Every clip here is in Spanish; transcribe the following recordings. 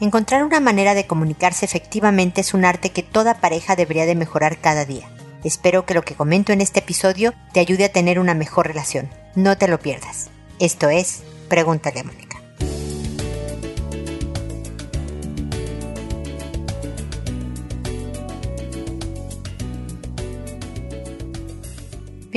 Encontrar una manera de comunicarse efectivamente es un arte que toda pareja debería de mejorar cada día. Espero que lo que comento en este episodio te ayude a tener una mejor relación. No te lo pierdas. Esto es Pregúntale a Mónica.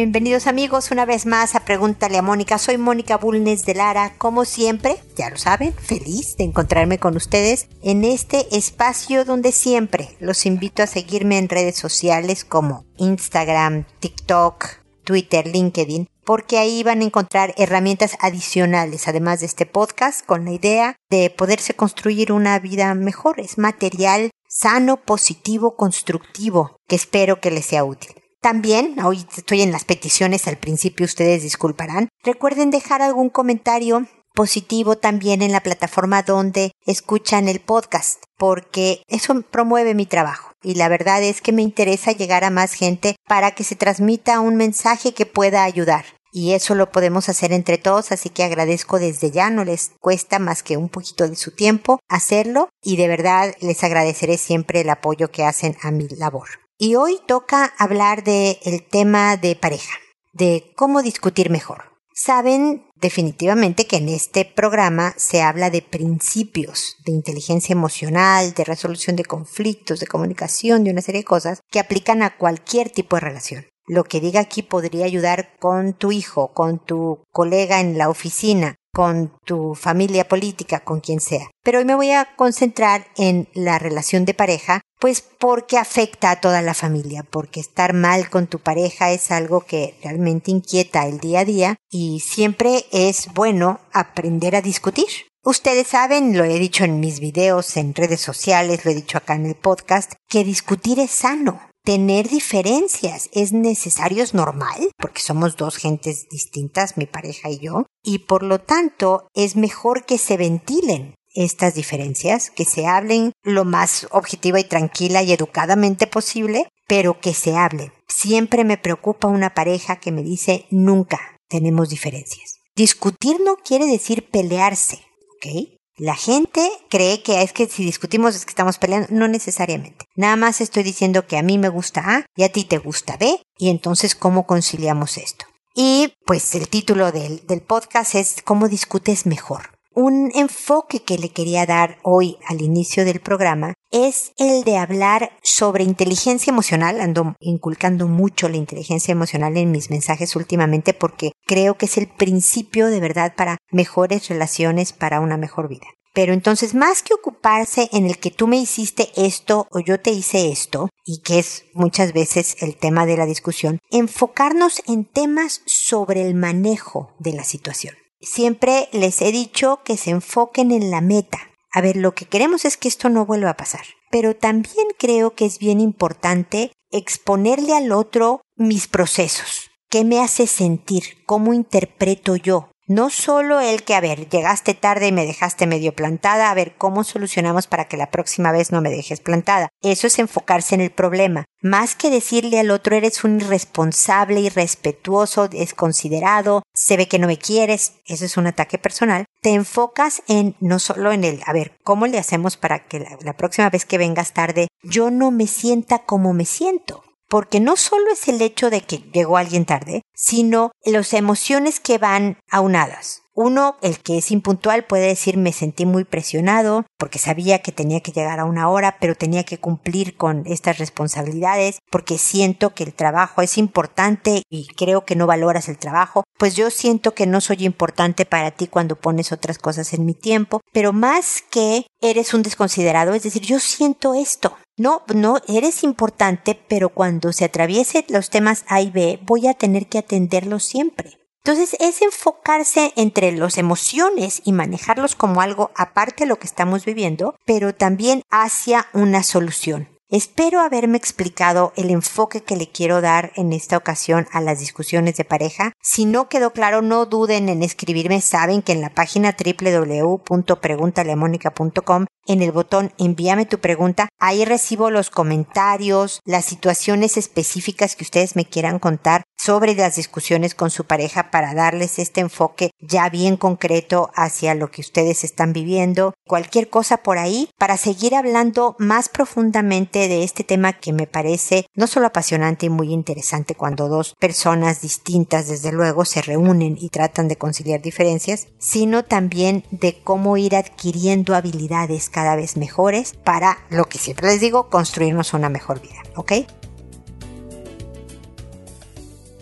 Bienvenidos amigos una vez más a Pregúntale a Mónica. Soy Mónica Bulnes de Lara. Como siempre, ya lo saben, feliz de encontrarme con ustedes en este espacio donde siempre los invito a seguirme en redes sociales como Instagram, TikTok, Twitter, LinkedIn, porque ahí van a encontrar herramientas adicionales, además de este podcast, con la idea de poderse construir una vida mejor. Es material sano, positivo, constructivo, que espero que les sea útil. También, hoy estoy en las peticiones al principio, ustedes disculparán. Recuerden dejar algún comentario positivo también en la plataforma donde escuchan el podcast, porque eso promueve mi trabajo. Y la verdad es que me interesa llegar a más gente para que se transmita un mensaje que pueda ayudar. Y eso lo podemos hacer entre todos, así que agradezco desde ya, no les cuesta más que un poquito de su tiempo hacerlo y de verdad les agradeceré siempre el apoyo que hacen a mi labor. Y hoy toca hablar del el tema de pareja, de cómo discutir mejor. Saben definitivamente que en este programa se habla de principios de inteligencia emocional, de resolución de conflictos, de comunicación, de una serie de cosas que aplican a cualquier tipo de relación. Lo que diga aquí podría ayudar con tu hijo, con tu colega en la oficina, con tu familia política, con quien sea. Pero hoy me voy a concentrar en la relación de pareja, pues porque afecta a toda la familia, porque estar mal con tu pareja es algo que realmente inquieta el día a día y siempre es bueno aprender a discutir. Ustedes saben, lo he dicho en mis videos, en redes sociales, lo he dicho acá en el podcast, que discutir es sano tener diferencias es necesario, es normal, porque somos dos gentes distintas, mi pareja y yo, y por lo tanto es mejor que se ventilen estas diferencias, que se hablen lo más objetiva y tranquila y educadamente posible, pero que se hable. Siempre me preocupa una pareja que me dice nunca tenemos diferencias. Discutir no quiere decir pelearse, ¿ok? La gente cree que es que si discutimos es que estamos peleando. No necesariamente. Nada más estoy diciendo que a mí me gusta A y a ti te gusta B. Y entonces, ¿cómo conciliamos esto? Y pues el título del, del podcast es ¿Cómo discutes mejor? Un enfoque que le quería dar hoy al inicio del programa es el de hablar sobre inteligencia emocional. Ando inculcando mucho la inteligencia emocional en mis mensajes últimamente porque creo que es el principio de verdad para mejores relaciones, para una mejor vida. Pero entonces, más que ocuparse en el que tú me hiciste esto o yo te hice esto, y que es muchas veces el tema de la discusión, enfocarnos en temas sobre el manejo de la situación. Siempre les he dicho que se enfoquen en la meta. A ver, lo que queremos es que esto no vuelva a pasar. Pero también creo que es bien importante exponerle al otro mis procesos. ¿Qué me hace sentir? ¿Cómo interpreto yo? No solo el que, a ver, llegaste tarde y me dejaste medio plantada, a ver cómo solucionamos para que la próxima vez no me dejes plantada. Eso es enfocarse en el problema. Más que decirle al otro eres un irresponsable, irrespetuoso, desconsiderado, se ve que no me quieres, eso es un ataque personal, te enfocas en no solo en el, a ver, ¿cómo le hacemos para que la, la próxima vez que vengas tarde yo no me sienta como me siento? Porque no solo es el hecho de que llegó alguien tarde, sino las emociones que van aunadas. Uno, el que es impuntual puede decir me sentí muy presionado porque sabía que tenía que llegar a una hora, pero tenía que cumplir con estas responsabilidades porque siento que el trabajo es importante y creo que no valoras el trabajo. Pues yo siento que no soy importante para ti cuando pones otras cosas en mi tiempo, pero más que eres un desconsiderado, es decir, yo siento esto. No, no, eres importante, pero cuando se atraviesen los temas A y B, voy a tener que atenderlos siempre. Entonces es enfocarse entre las emociones y manejarlos como algo aparte de lo que estamos viviendo, pero también hacia una solución. Espero haberme explicado el enfoque que le quiero dar en esta ocasión a las discusiones de pareja. Si no quedó claro, no duden en escribirme. Saben que en la página www.preguntalemónica.com en el botón envíame tu pregunta. Ahí recibo los comentarios, las situaciones específicas que ustedes me quieran contar sobre las discusiones con su pareja para darles este enfoque ya bien concreto hacia lo que ustedes están viviendo. Cualquier cosa por ahí para seguir hablando más profundamente de este tema que me parece no solo apasionante y muy interesante cuando dos personas distintas desde luego se reúnen y tratan de conciliar diferencias, sino también de cómo ir adquiriendo habilidades cada vez mejores para lo que siempre les digo, construirnos una mejor vida, ¿ok?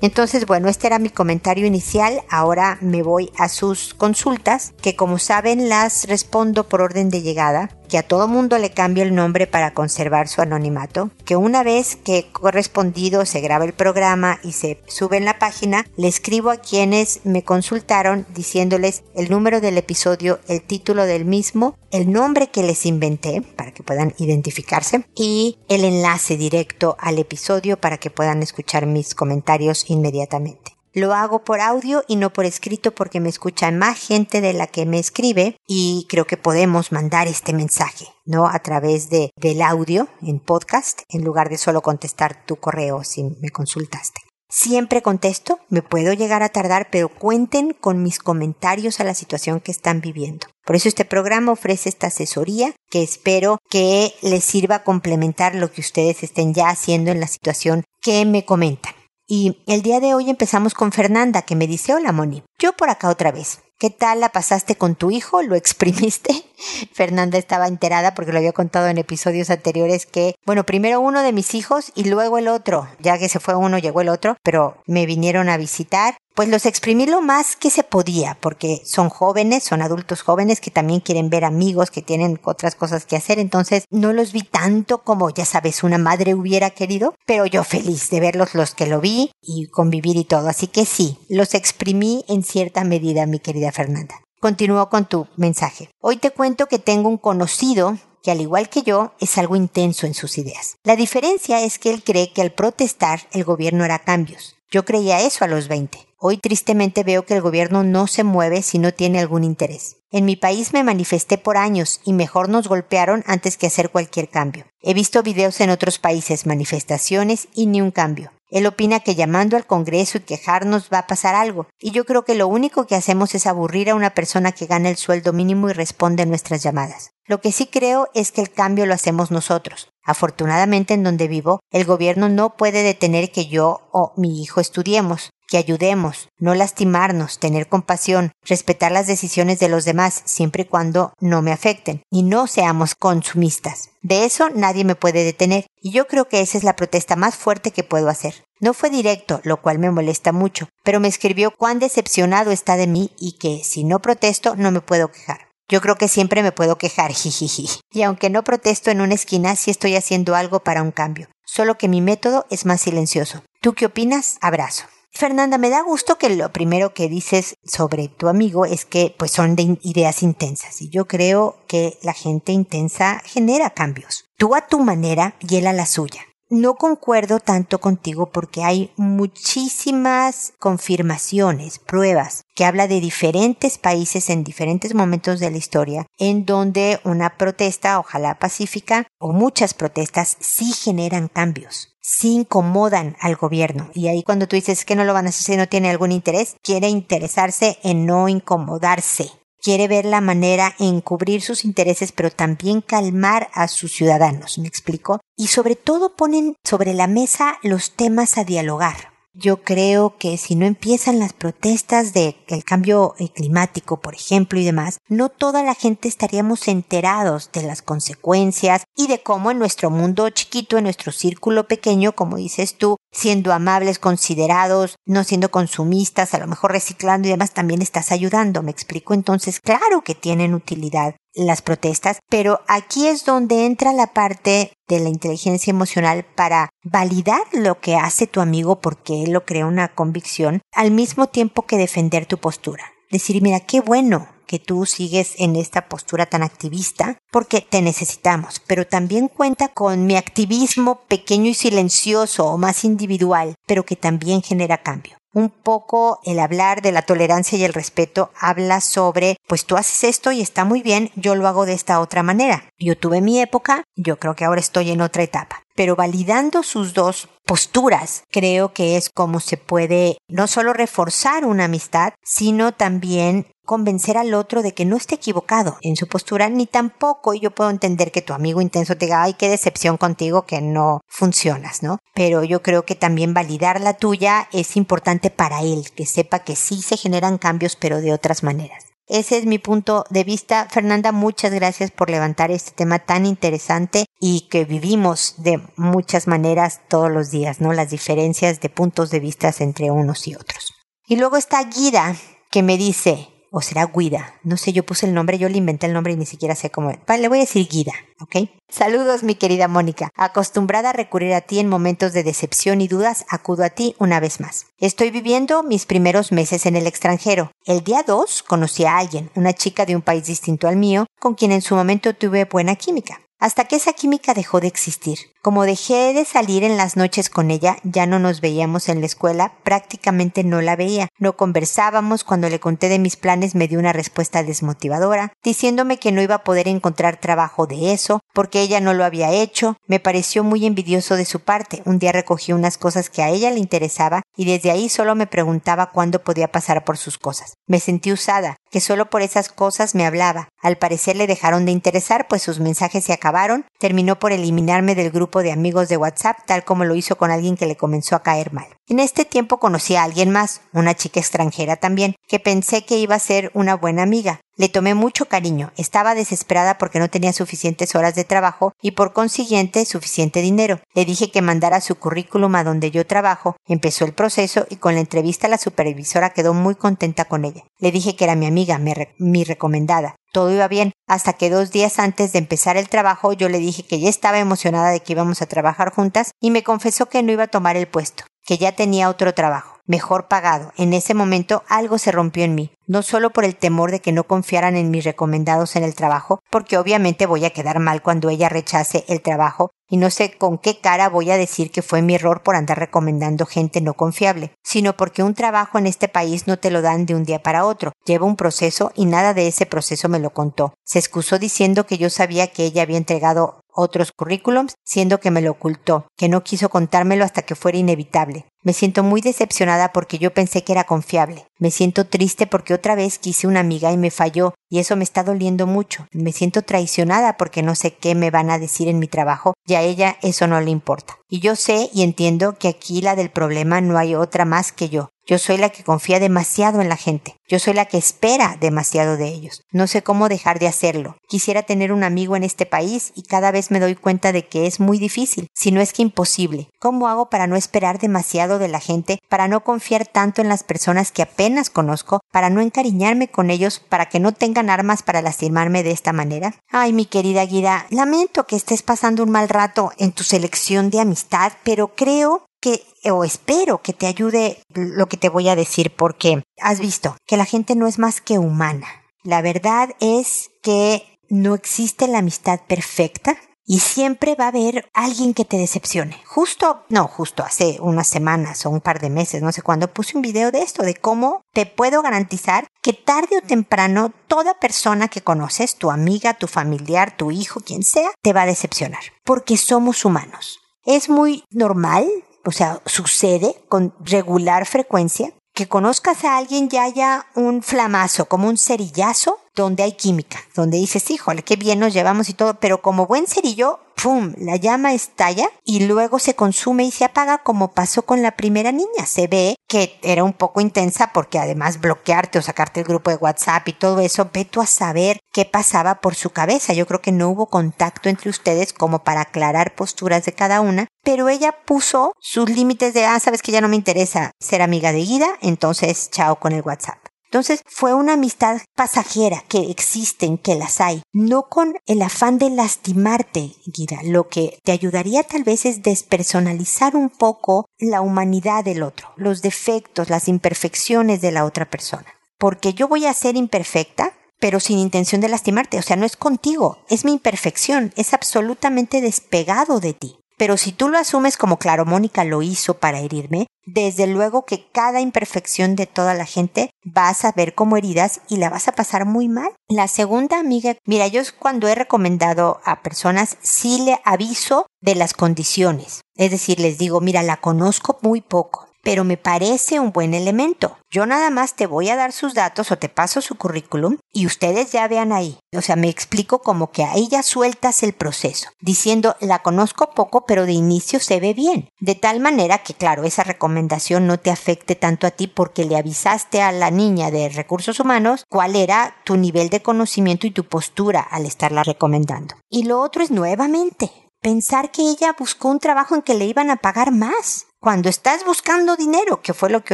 Entonces, bueno, este era mi comentario inicial. Ahora me voy a sus consultas, que como saben las respondo por orden de llegada que a todo mundo le cambio el nombre para conservar su anonimato, que una vez que correspondido se graba el programa y se sube en la página, le escribo a quienes me consultaron diciéndoles el número del episodio, el título del mismo, el nombre que les inventé para que puedan identificarse y el enlace directo al episodio para que puedan escuchar mis comentarios inmediatamente. Lo hago por audio y no por escrito porque me escucha más gente de la que me escribe y creo que podemos mandar este mensaje, ¿no? A través de, del audio en podcast en lugar de solo contestar tu correo si me consultaste. Siempre contesto, me puedo llegar a tardar, pero cuenten con mis comentarios a la situación que están viviendo. Por eso este programa ofrece esta asesoría que espero que les sirva a complementar lo que ustedes estén ya haciendo en la situación que me comentan. Y el día de hoy empezamos con Fernanda, que me dice, hola Moni, yo por acá otra vez. ¿Qué tal la pasaste con tu hijo? ¿Lo exprimiste? Fernanda estaba enterada porque lo había contado en episodios anteriores que, bueno, primero uno de mis hijos y luego el otro. Ya que se fue uno, llegó el otro, pero me vinieron a visitar pues los exprimí lo más que se podía, porque son jóvenes, son adultos jóvenes que también quieren ver amigos, que tienen otras cosas que hacer, entonces no los vi tanto como, ya sabes, una madre hubiera querido, pero yo feliz de verlos los que lo vi y convivir y todo, así que sí, los exprimí en cierta medida, mi querida Fernanda. Continúo con tu mensaje. Hoy te cuento que tengo un conocido que al igual que yo es algo intenso en sus ideas. La diferencia es que él cree que al protestar el gobierno hará cambios. Yo creía eso a los 20. Hoy tristemente veo que el gobierno no se mueve si no tiene algún interés. En mi país me manifesté por años y mejor nos golpearon antes que hacer cualquier cambio. He visto videos en otros países, manifestaciones y ni un cambio. Él opina que llamando al Congreso y quejarnos va a pasar algo, y yo creo que lo único que hacemos es aburrir a una persona que gana el sueldo mínimo y responde a nuestras llamadas. Lo que sí creo es que el cambio lo hacemos nosotros. Afortunadamente en donde vivo, el gobierno no puede detener que yo o mi hijo estudiemos que ayudemos, no lastimarnos, tener compasión, respetar las decisiones de los demás siempre y cuando no me afecten y no seamos consumistas. De eso nadie me puede detener y yo creo que esa es la protesta más fuerte que puedo hacer. No fue directo, lo cual me molesta mucho, pero me escribió cuán decepcionado está de mí y que si no protesto no me puedo quejar. Yo creo que siempre me puedo quejar, jijiji. Y aunque no protesto en una esquina, sí estoy haciendo algo para un cambio. Solo que mi método es más silencioso. ¿Tú qué opinas? Abrazo. Fernanda, me da gusto que lo primero que dices sobre tu amigo es que pues son de ideas intensas y yo creo que la gente intensa genera cambios. Tú a tu manera y él a la suya no concuerdo tanto contigo porque hay muchísimas confirmaciones, pruebas, que habla de diferentes países en diferentes momentos de la historia, en donde una protesta, ojalá pacífica, o muchas protestas sí generan cambios sí incomodan al gobierno. Y ahí cuando tú dices que no lo van a hacer si no tiene algún interés, quiere interesarse en no incomodarse quiere ver la manera en cubrir sus intereses, pero también calmar a sus ciudadanos, ¿me explico? Y sobre todo ponen sobre la mesa los temas a dialogar. Yo creo que si no empiezan las protestas de el cambio eh, climático, por ejemplo, y demás, no toda la gente estaríamos enterados de las consecuencias y de cómo en nuestro mundo chiquito, en nuestro círculo pequeño, como dices tú, siendo amables, considerados, no siendo consumistas, a lo mejor reciclando y demás, también estás ayudando. Me explico entonces, claro que tienen utilidad las protestas, pero aquí es donde entra la parte de la inteligencia emocional para validar lo que hace tu amigo porque él lo crea una convicción, al mismo tiempo que defender tu postura. Decir, mira, qué bueno que tú sigues en esta postura tan activista, porque te necesitamos, pero también cuenta con mi activismo pequeño y silencioso o más individual, pero que también genera cambio un poco el hablar de la tolerancia y el respeto habla sobre, pues tú haces esto y está muy bien, yo lo hago de esta otra manera. Yo tuve mi época, yo creo que ahora estoy en otra etapa. Pero validando sus dos posturas, creo que es como se puede no solo reforzar una amistad, sino también convencer al otro de que no esté equivocado en su postura, ni tampoco yo puedo entender que tu amigo intenso te diga, ay, qué decepción contigo que no funcionas, ¿no? Pero yo creo que también validar la tuya es importante para él, que sepa que sí se generan cambios, pero de otras maneras. Ese es mi punto de vista. Fernanda, muchas gracias por levantar este tema tan interesante y que vivimos de muchas maneras todos los días, ¿no? Las diferencias de puntos de vista entre unos y otros. Y luego está Guida, que me dice, o será Guida. No sé, yo puse el nombre, yo le inventé el nombre y ni siquiera sé cómo. Vale, le voy a decir Guida, ¿ok? Saludos, mi querida Mónica. Acostumbrada a recurrir a ti en momentos de decepción y dudas, acudo a ti una vez más. Estoy viviendo mis primeros meses en el extranjero. El día 2 conocí a alguien, una chica de un país distinto al mío, con quien en su momento tuve buena química hasta que esa química dejó de existir. Como dejé de salir en las noches con ella, ya no nos veíamos en la escuela, prácticamente no la veía, no conversábamos, cuando le conté de mis planes me dio una respuesta desmotivadora, diciéndome que no iba a poder encontrar trabajo de eso, porque ella no lo había hecho, me pareció muy envidioso de su parte, un día recogí unas cosas que a ella le interesaba y desde ahí solo me preguntaba cuándo podía pasar por sus cosas. Me sentí usada, que solo por esas cosas me hablaba, al parecer le dejaron de interesar, pues sus mensajes se acabaron, terminó por eliminarme del grupo de amigos de WhatsApp, tal como lo hizo con alguien que le comenzó a caer mal. En este tiempo conocí a alguien más, una chica extranjera también, que pensé que iba a ser una buena amiga. Le tomé mucho cariño, estaba desesperada porque no tenía suficientes horas de trabajo y por consiguiente suficiente dinero. Le dije que mandara su currículum a donde yo trabajo, empezó el proceso y con la entrevista la supervisora quedó muy contenta con ella. Le dije que era mi amiga, mi, recomendada. Todo iba bien, hasta que dos días antes de empezar el trabajo yo le dije que ya estaba emocionada de que íbamos a trabajar juntas y me confesó que no iba a tomar el puesto, que ya tenía otro trabajo mejor pagado. En ese momento algo se rompió en mí, no solo por el temor de que no confiaran en mis recomendados en el trabajo, porque obviamente voy a quedar mal cuando ella rechace el trabajo, y no sé con qué cara voy a decir que fue mi error por andar recomendando gente no confiable, sino porque un trabajo en este país no te lo dan de un día para otro, lleva un proceso y nada de ese proceso me lo contó. Se excusó diciendo que yo sabía que ella había entregado otros currículums, siendo que me lo ocultó, que no quiso contármelo hasta que fuera inevitable. Me siento muy decepcionada porque yo pensé que era confiable. Me siento triste porque otra vez quise una amiga y me falló, y eso me está doliendo mucho. Me siento traicionada porque no sé qué me van a decir en mi trabajo, y a ella eso no le importa. Y yo sé y entiendo que aquí la del problema no hay otra más que yo. Yo soy la que confía demasiado en la gente. Yo soy la que espera demasiado de ellos. No sé cómo dejar de hacerlo. Quisiera tener un amigo en este país y cada vez me doy cuenta de que es muy difícil, si no es que imposible. ¿Cómo hago para no esperar demasiado de la gente, para no confiar tanto en las personas que apenas conozco, para no encariñarme con ellos, para que no tengan armas para lastimarme de esta manera? Ay, mi querida Guida, lamento que estés pasando un mal rato en tu selección de amistad, pero creo que o espero que te ayude lo que te voy a decir porque has visto que la gente no es más que humana. La verdad es que no existe la amistad perfecta y siempre va a haber alguien que te decepcione. Justo, no, justo hace unas semanas o un par de meses, no sé cuándo, puse un video de esto, de cómo te puedo garantizar que tarde o temprano toda persona que conoces, tu amiga, tu familiar, tu hijo, quien sea, te va a decepcionar. Porque somos humanos. Es muy normal o sea, sucede con regular frecuencia, que conozcas a alguien y haya un flamazo, como un cerillazo, donde hay química, donde dices, híjole, qué bien nos llevamos y todo, pero como buen cerillo, ¡pum! La llama estalla y luego se consume y se apaga como pasó con la primera niña. Se ve que era un poco intensa porque además bloquearte o sacarte el grupo de WhatsApp y todo eso, ve tú a saber qué pasaba por su cabeza. Yo creo que no hubo contacto entre ustedes como para aclarar posturas de cada una, pero ella puso sus límites de, ah, sabes que ya no me interesa ser amiga de Guida, entonces chao con el WhatsApp. Entonces fue una amistad pasajera que existen, que las hay, no con el afán de lastimarte, Guida. Lo que te ayudaría tal vez es despersonalizar un poco la humanidad del otro, los defectos, las imperfecciones de la otra persona. Porque yo voy a ser imperfecta, pero sin intención de lastimarte. O sea, no es contigo, es mi imperfección, es absolutamente despegado de ti. Pero si tú lo asumes como claro, Mónica lo hizo para herirme, desde luego que cada imperfección de toda la gente vas a ver como heridas y la vas a pasar muy mal. La segunda amiga, mira, yo cuando he recomendado a personas sí le aviso de las condiciones. Es decir, les digo, mira, la conozco muy poco pero me parece un buen elemento. Yo nada más te voy a dar sus datos o te paso su currículum y ustedes ya vean ahí. O sea, me explico como que ahí ya sueltas el proceso, diciendo la conozco poco, pero de inicio se ve bien. De tal manera que, claro, esa recomendación no te afecte tanto a ti porque le avisaste a la niña de recursos humanos cuál era tu nivel de conocimiento y tu postura al estarla recomendando. Y lo otro es nuevamente pensar que ella buscó un trabajo en que le iban a pagar más. Cuando estás buscando dinero, que fue lo que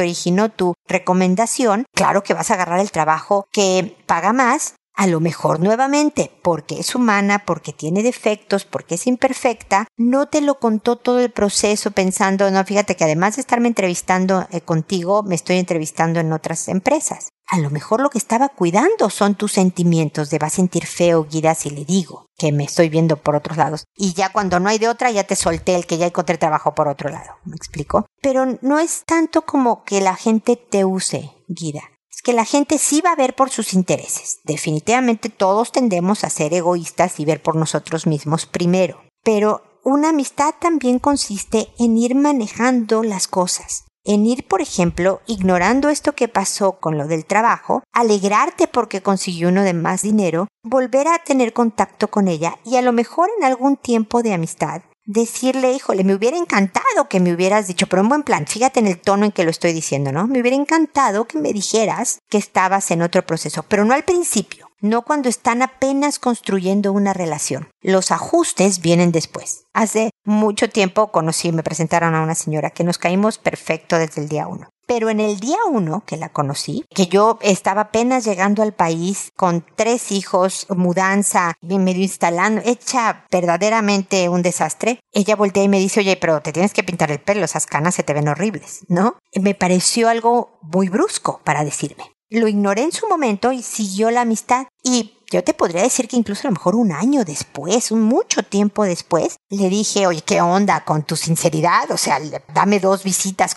originó tu recomendación, claro que vas a agarrar el trabajo que paga más, a lo mejor nuevamente, porque es humana, porque tiene defectos, porque es imperfecta, no te lo contó todo el proceso pensando, no, fíjate que además de estarme entrevistando eh, contigo, me estoy entrevistando en otras empresas. A lo mejor lo que estaba cuidando son tus sentimientos de va a sentir feo, Guida, si le digo que me estoy viendo por otros lados. Y ya cuando no hay de otra, ya te solté el que ya encontré trabajo por otro lado. ¿Me explico? Pero no es tanto como que la gente te use, Guida que la gente sí va a ver por sus intereses. Definitivamente todos tendemos a ser egoístas y ver por nosotros mismos primero. Pero una amistad también consiste en ir manejando las cosas. En ir, por ejemplo, ignorando esto que pasó con lo del trabajo, alegrarte porque consiguió uno de más dinero, volver a tener contacto con ella y a lo mejor en algún tiempo de amistad decirle, híjole, me hubiera encantado que me hubieras dicho, pero en buen plan, fíjate en el tono en que lo estoy diciendo, ¿no? Me hubiera encantado que me dijeras que estabas en otro proceso, pero no al principio, no cuando están apenas construyendo una relación. Los ajustes vienen después. Hace mucho tiempo conocí, me presentaron a una señora que nos caímos perfecto desde el día uno. Pero en el día uno que la conocí, que yo estaba apenas llegando al país con tres hijos, mudanza, medio instalando, hecha verdaderamente un desastre, ella voltea y me dice, oye, pero te tienes que pintar el pelo, esas canas se te ven horribles, ¿no? Me pareció algo muy brusco para decirme. Lo ignoré en su momento y siguió la amistad. Y yo te podría decir que incluso a lo mejor un año después, un mucho tiempo después, le dije, oye, ¿qué onda con tu sinceridad? O sea, dame dos visitas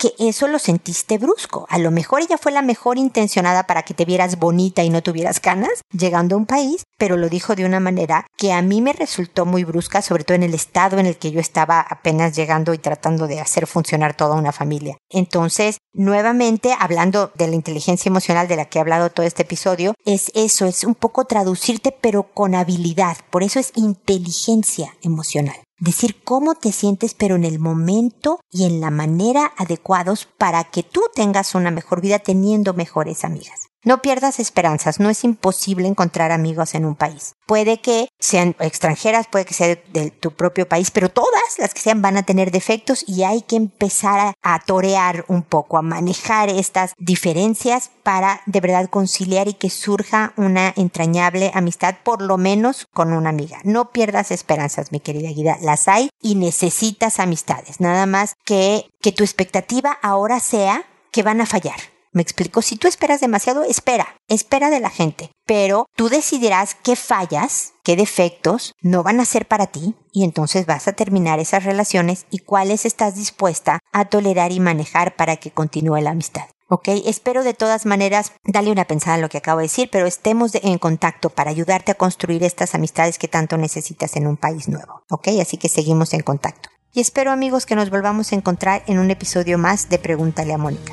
que eso lo sentiste brusco. A lo mejor ella fue la mejor intencionada para que te vieras bonita y no tuvieras canas llegando a un país, pero lo dijo de una manera que a mí me resultó muy brusca, sobre todo en el estado en el que yo estaba apenas llegando y tratando de hacer funcionar toda una familia. Entonces, nuevamente, hablando de la inteligencia emocional de la que he hablado todo este episodio, es eso, es un poco traducirte pero con habilidad. Por eso es inteligencia emocional decir cómo te sientes, pero en el momento y en la manera adecuados para que tú tengas una mejor vida teniendo mejores amigas. No pierdas esperanzas, no es imposible encontrar amigos en un país. Puede que sean extranjeras, puede que sea de, tu propio país, pero todas las que sean van a tener defectos y hay que empezar a, torear un poco, a manejar estas diferencias para de verdad conciliar y que surja una entrañable amistad, por lo menos con una amiga. No pierdas esperanzas, mi querida Guida, las hay y necesitas amistades. Nada más que, que tu expectativa ahora sea que van a fallar me explico, si tú esperas demasiado, espera, espera de la gente, pero tú decidirás qué fallas, qué defectos no van a ser para ti y entonces vas a terminar esas relaciones y cuáles estás dispuesta a tolerar y manejar para que continúe la amistad. ¿ok? Espero de todas maneras darle una pensada en lo que acabo de decir, pero estemos en contacto para ayudarte a construir estas amistades que tanto necesitas en un país nuevo, ¿ok? Así que seguimos en contacto. Y espero amigos que nos volvamos a encontrar en un episodio más de Pregúntale a Mónica.